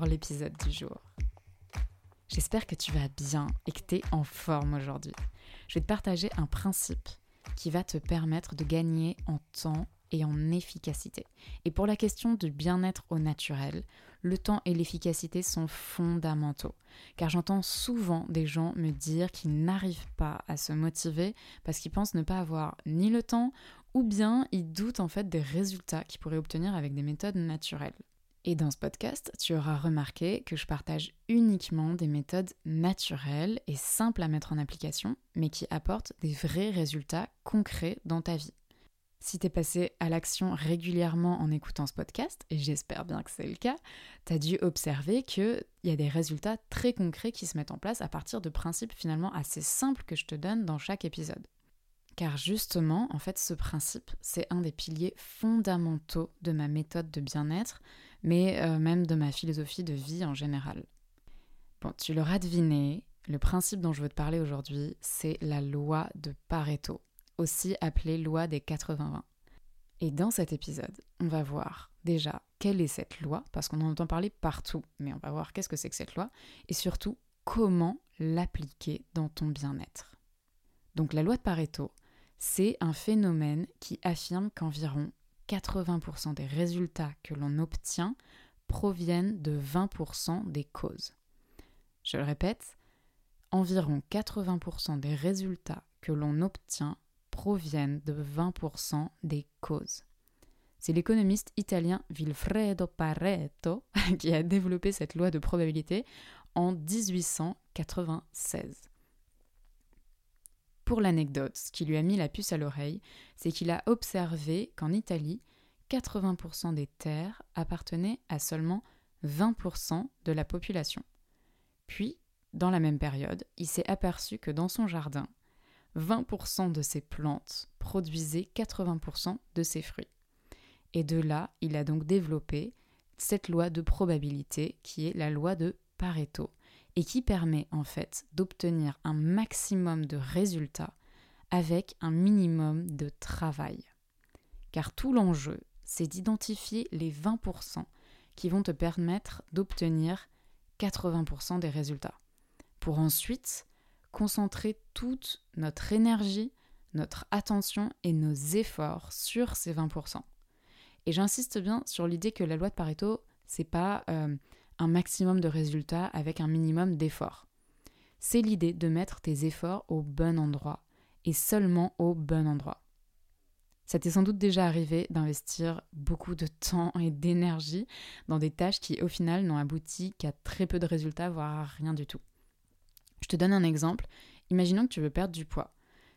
l'épisode du jour. J'espère que tu vas bien et que tu es en forme aujourd'hui. Je vais te partager un principe qui va te permettre de gagner en temps et en efficacité. Et pour la question du bien-être au naturel, le temps et l'efficacité sont fondamentaux. Car j'entends souvent des gens me dire qu'ils n'arrivent pas à se motiver parce qu'ils pensent ne pas avoir ni le temps ou bien ils doutent en fait des résultats qu'ils pourraient obtenir avec des méthodes naturelles. Et dans ce podcast, tu auras remarqué que je partage uniquement des méthodes naturelles et simples à mettre en application, mais qui apportent des vrais résultats concrets dans ta vie. Si tu es passé à l'action régulièrement en écoutant ce podcast, et j'espère bien que c'est le cas, tu as dû observer qu'il y a des résultats très concrets qui se mettent en place à partir de principes finalement assez simples que je te donne dans chaque épisode. Car justement, en fait, ce principe, c'est un des piliers fondamentaux de ma méthode de bien-être, mais euh, même de ma philosophie de vie en général. Bon, tu l'auras deviné, le principe dont je veux te parler aujourd'hui, c'est la loi de Pareto, aussi appelée loi des 80-20. Et dans cet épisode, on va voir déjà quelle est cette loi, parce qu'on en entend parler partout, mais on va voir qu'est-ce que c'est que cette loi, et surtout comment l'appliquer dans ton bien-être. Donc la loi de Pareto, c'est un phénomène qui affirme qu'environ 80% des résultats que l'on obtient proviennent de 20% des causes. Je le répète, environ 80% des résultats que l'on obtient proviennent de 20% des causes. C'est l'économiste italien Vilfredo Pareto qui a développé cette loi de probabilité en 1896. Pour l'anecdote, ce qui lui a mis la puce à l'oreille, c'est qu'il a observé qu'en Italie, 80% des terres appartenaient à seulement 20% de la population. Puis, dans la même période, il s'est aperçu que dans son jardin, 20% de ses plantes produisaient 80% de ses fruits. Et de là, il a donc développé cette loi de probabilité qui est la loi de Pareto, et qui permet en fait d'obtenir un maximum de résultats avec un minimum de travail. Car tout l'enjeu, c'est d'identifier les 20% qui vont te permettre d'obtenir 80% des résultats, pour ensuite concentrer toute notre énergie, notre attention et nos efforts sur ces 20%. Et j'insiste bien sur l'idée que la loi de Pareto, c'est pas euh, maximum de résultats avec un minimum d'efforts. C'est l'idée de mettre tes efforts au bon endroit et seulement au bon endroit. Ça t'est sans doute déjà arrivé d'investir beaucoup de temps et d'énergie dans des tâches qui au final n'ont abouti qu'à très peu de résultats, voire rien du tout. Je te donne un exemple. Imaginons que tu veux perdre du poids.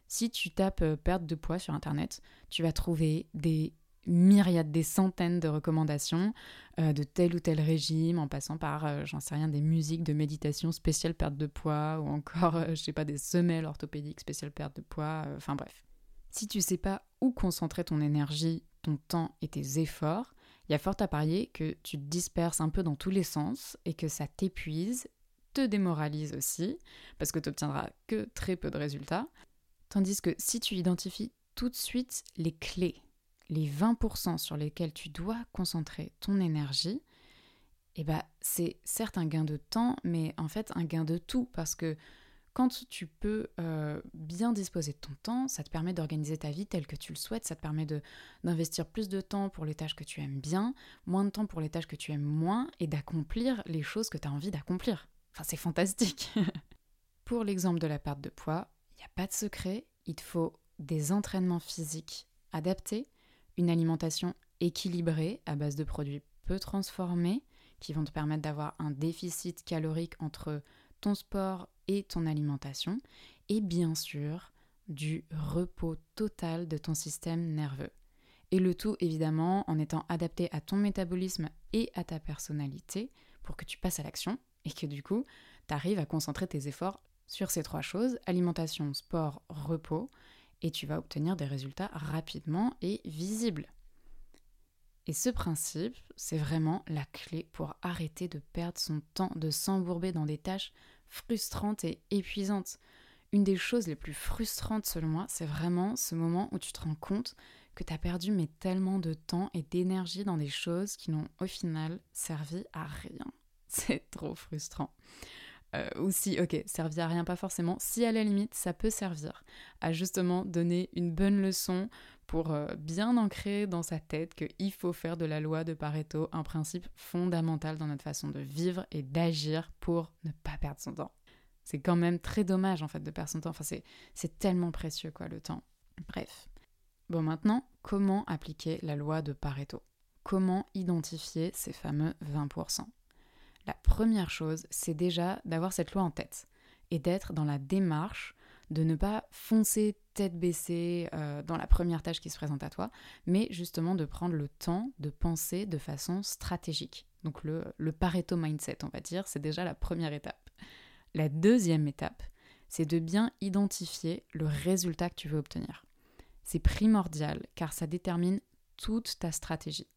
Si tu tapes euh, perte de poids sur Internet, tu vas trouver des myriades, des centaines de recommandations euh, de tel ou tel régime, en passant par, euh, j'en sais rien, des musiques de méditation spéciale perte de poids, ou encore, euh, je sais pas, des semelles orthopédiques spéciales perte de poids, enfin bref. Si tu sais pas où concentrer ton énergie, ton temps et tes efforts, il y a fort à parier que tu te disperses un peu dans tous les sens et que ça t'épuise, te démoralise aussi, parce que tu n'obtiendras que très peu de résultats. Tandis que si tu identifies tout de suite les clés les 20% sur lesquels tu dois concentrer ton énergie, eh ben, c'est certes un gain de temps, mais en fait un gain de tout, parce que quand tu peux euh, bien disposer de ton temps, ça te permet d'organiser ta vie telle que tu le souhaites, ça te permet d'investir plus de temps pour les tâches que tu aimes bien, moins de temps pour les tâches que tu aimes moins, et d'accomplir les choses que tu as envie d'accomplir. Enfin, c'est fantastique. pour l'exemple de la perte de poids, il n'y a pas de secret, il te faut des entraînements physiques adaptés, une alimentation équilibrée à base de produits peu transformés qui vont te permettre d'avoir un déficit calorique entre ton sport et ton alimentation et bien sûr du repos total de ton système nerveux. Et le tout évidemment en étant adapté à ton métabolisme et à ta personnalité pour que tu passes à l'action et que du coup, tu arrives à concentrer tes efforts sur ces trois choses, alimentation, sport, repos, et tu vas obtenir des résultats rapidement et visibles. Et ce principe, c'est vraiment la clé pour arrêter de perdre son temps, de s'embourber dans des tâches frustrantes et épuisantes. Une des choses les plus frustrantes selon moi, c'est vraiment ce moment où tu te rends compte que tu as perdu tellement de temps et d'énergie dans des choses qui n'ont au final servi à rien. C'est trop frustrant. Euh, ou si, ok, servi à rien pas forcément, si à la limite ça peut servir à justement donner une bonne leçon pour euh, bien ancrer dans sa tête qu'il faut faire de la loi de Pareto un principe fondamental dans notre façon de vivre et d'agir pour ne pas perdre son temps. C'est quand même très dommage en fait de perdre son temps, enfin c'est tellement précieux quoi le temps. Bref. Bon maintenant, comment appliquer la loi de Pareto? Comment identifier ces fameux 20% La première chose, c'est déjà d'avoir cette loi en tête et d'être dans la démarche de ne pas foncer tête baissée euh, dans la première tâche qui se présente à toi, mais justement de prendre le temps de penser de façon stratégique. Donc le, le Pareto mindset, on va dire, c'est déjà la première étape. La deuxième étape, c'est de bien identifier le résultat que tu veux obtenir. C'est primordial car ça détermine toute ta stratégie.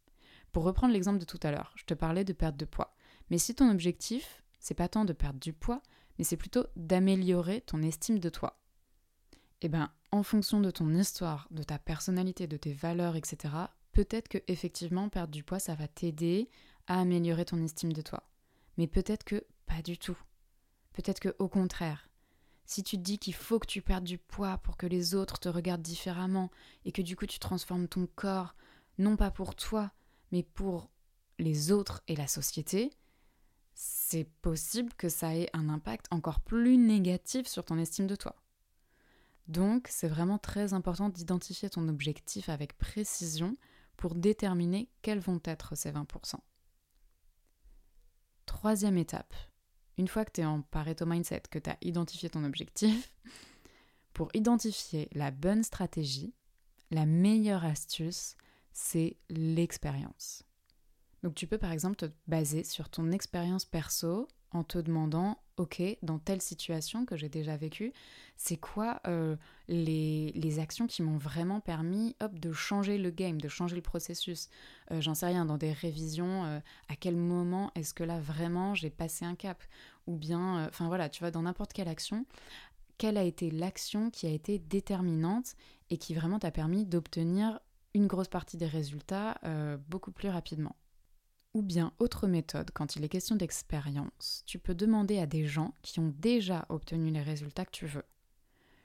Pour reprendre l'exemple de tout à l'heure, je te parlais de perte de poids. Mais si ton objectif, c'est pas tant de perdre du poids, mais c'est plutôt d'améliorer ton estime de toi. Eh bien, en fonction de ton histoire, de ta personnalité, de tes valeurs, etc., peut-être que effectivement perdre du poids, ça va t'aider à améliorer ton estime de toi. Mais peut-être que pas du tout. Peut-être que au contraire, si tu te dis qu'il faut que tu perdes du poids pour que les autres te regardent différemment et que du coup tu transformes ton corps non pas pour toi, mais pour les autres et la société, c'est possible que ça ait un impact encore plus négatif sur ton estime de toi. Donc, c'est vraiment très important d'identifier ton objectif avec précision pour déterminer quels vont être ces 20%. Troisième étape, une fois que tu es en Pareto Mindset, que tu as identifié ton objectif, pour identifier la bonne stratégie, la meilleure astuce, c'est l'expérience. Donc tu peux par exemple te baser sur ton expérience perso en te demandant, ok, dans telle situation que j'ai déjà vécue, c'est quoi euh, les, actions qui m'ont vraiment permis hop, de changer le game, de changer le processus? Euh, J'en sais rien, dans des révisions, euh, à quel moment est-ce que là vraiment j'ai passé un cap? Ou bien, enfin voilà, tu vois, dans n'importe quelle action, quelle a été l'action qui a été déterminante et qui vraiment t'a permis d'obtenir une grosse partie des résultats beaucoup plus rapidement? Ou bien, autre méthode, quand il est question d'expérience, tu peux demander à des gens qui ont déjà obtenu les résultats que tu veux.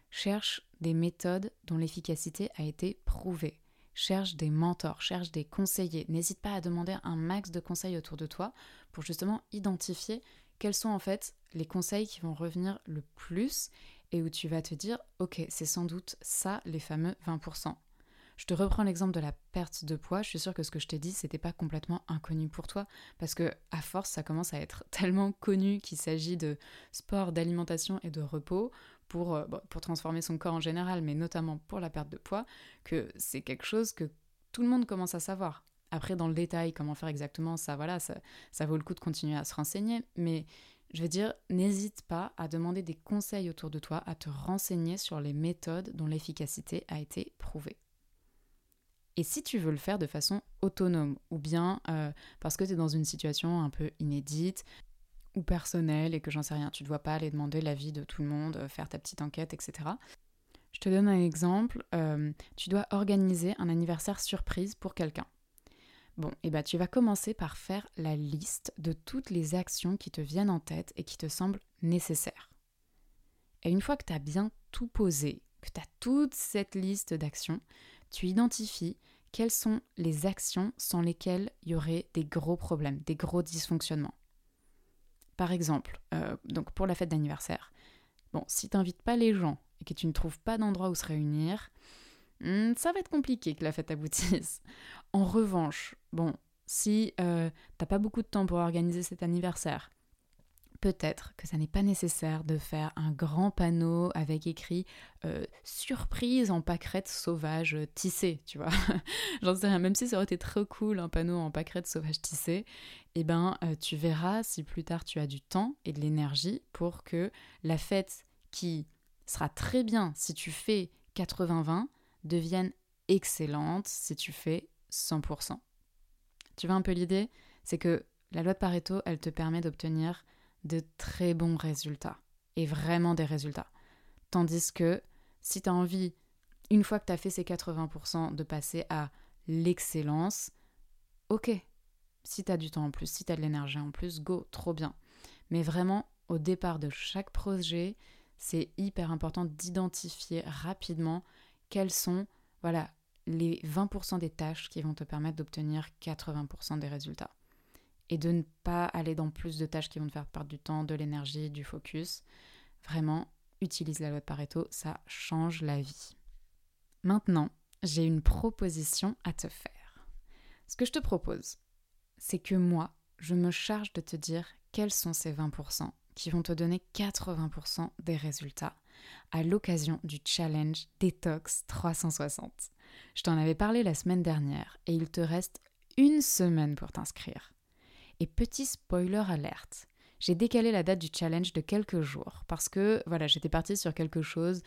Cherche des méthodes dont l'efficacité a été prouvée. Cherche des mentors, cherche des conseillers. N'hésite pas à demander un max de conseils autour de toi pour justement identifier quels sont en fait les conseils qui vont revenir le plus et où tu vas te dire, ok, c'est sans doute ça les fameux 20%. Je te reprends l'exemple de la perte de poids. Je suis sûre que ce que je t'ai dit, c'était pas complètement inconnu pour toi, parce que à force, ça commence à être tellement connu qu'il s'agit de sport, d'alimentation et de repos pour, euh, pour transformer son corps en général, mais notamment pour la perte de poids, que c'est quelque chose que tout le monde commence à savoir. Après, dans le détail, comment faire exactement, ça, voilà, ça, ça vaut le coup de continuer à se renseigner, mais je veux dire, n'hésite pas à demander des conseils autour de toi, à te renseigner sur les méthodes dont l'efficacité a été prouvée. Et si tu veux le faire de façon autonome, ou bien euh, parce que tu es dans une situation un peu inédite ou personnelle et que j'en sais rien, tu ne dois pas aller demander l'avis de tout le monde, euh, faire ta petite enquête, etc. Je te donne un exemple, euh, tu dois organiser un anniversaire surprise pour quelqu'un. Bon, et eh ben tu vas commencer par faire la liste de toutes les actions qui te viennent en tête et qui te semblent nécessaires. Et une fois que tu as bien tout posé, que tu as toute cette liste d'actions, tu identifies quelles sont les actions sans lesquelles il y aurait des gros problèmes, des gros dysfonctionnements. Par exemple, euh, donc pour la fête d'anniversaire, bon, si tu n'invites pas les gens et que tu ne trouves pas d'endroit où se réunir, hmm, ça va être compliqué que la fête aboutisse. En revanche, bon, si euh, t'as pas beaucoup de temps pour organiser cet anniversaire, peut-être que ça n'est pas nécessaire de faire un grand panneau avec écrit euh, surprise en pâquerette sauvage tissée, tu vois. J'en sais rien, même si ça aurait été trop cool un panneau en pâquerette sauvage tissée, eh ben euh, tu verras si plus tard tu as du temps et de l'énergie pour que la fête qui sera très bien si tu fais 80-20 devienne excellente si tu fais 100%. Tu vois un peu l'idée? C'est que la loi de Pareto, elle te permet d'obtenir de très bons résultats. Et vraiment des résultats. Tandis que si tu as envie, une fois que tu as fait ces 80%, de passer à l'excellence, ok. Si tu as du temps en plus, si tu as de l'énergie en plus, go, trop bien. Mais vraiment, au départ de chaque projet, c'est hyper important d'identifier rapidement quelles sont voilà, les 20% des tâches qui vont te permettre d'obtenir 80% des résultats et de ne pas aller dans plus de tâches qui vont te faire perdre du temps, de l'énergie, du focus. Vraiment, utilise la loi de Pareto, ça change la vie. Maintenant, j'ai une proposition à te faire. Ce que je te propose, c'est que moi, je me charge de te dire quels sont ces 20% qui vont te donner 80% des résultats à l'occasion du challenge Detox 360. Je t'en avais parlé la semaine dernière et il te reste une semaine pour t'inscrire. Et petit spoiler alerte, j'ai décalé la date du challenge de quelques jours parce que voilà, j'étais partie sur quelque chose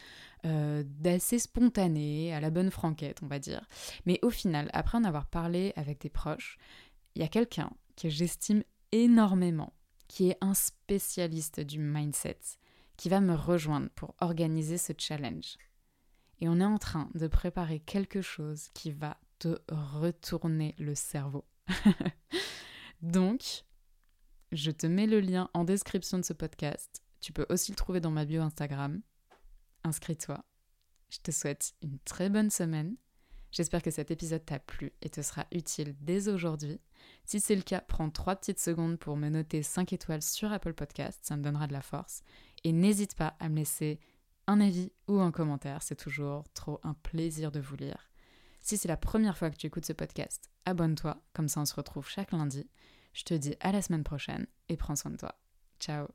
euh, d'assez spontané, à la bonne franquette, on va dire. Mais au final, après en avoir parlé avec des proches, il y a quelqu'un que j'estime énormément, qui est un spécialiste du mindset, qui va me rejoindre pour organiser ce challenge. Et on est en train de préparer quelque chose qui va te retourner le cerveau. Donc, je te mets le lien en description de ce podcast. Tu peux aussi le trouver dans ma bio Instagram. Inscris-toi. Je te souhaite une très bonne semaine. J'espère que cet épisode t'a plu et te sera utile dès aujourd'hui. Si c'est le cas, prends 3 petites secondes pour me noter 5 étoiles sur Apple Podcast, ça me donnera de la force. Et n'hésite pas à me laisser un avis ou un commentaire, c'est toujours trop un plaisir de vous lire. Si c'est la première fois que tu écoutes ce podcast, abonne-toi, comme ça on se retrouve chaque lundi. Je te dis à la semaine prochaine et prends soin de toi. Ciao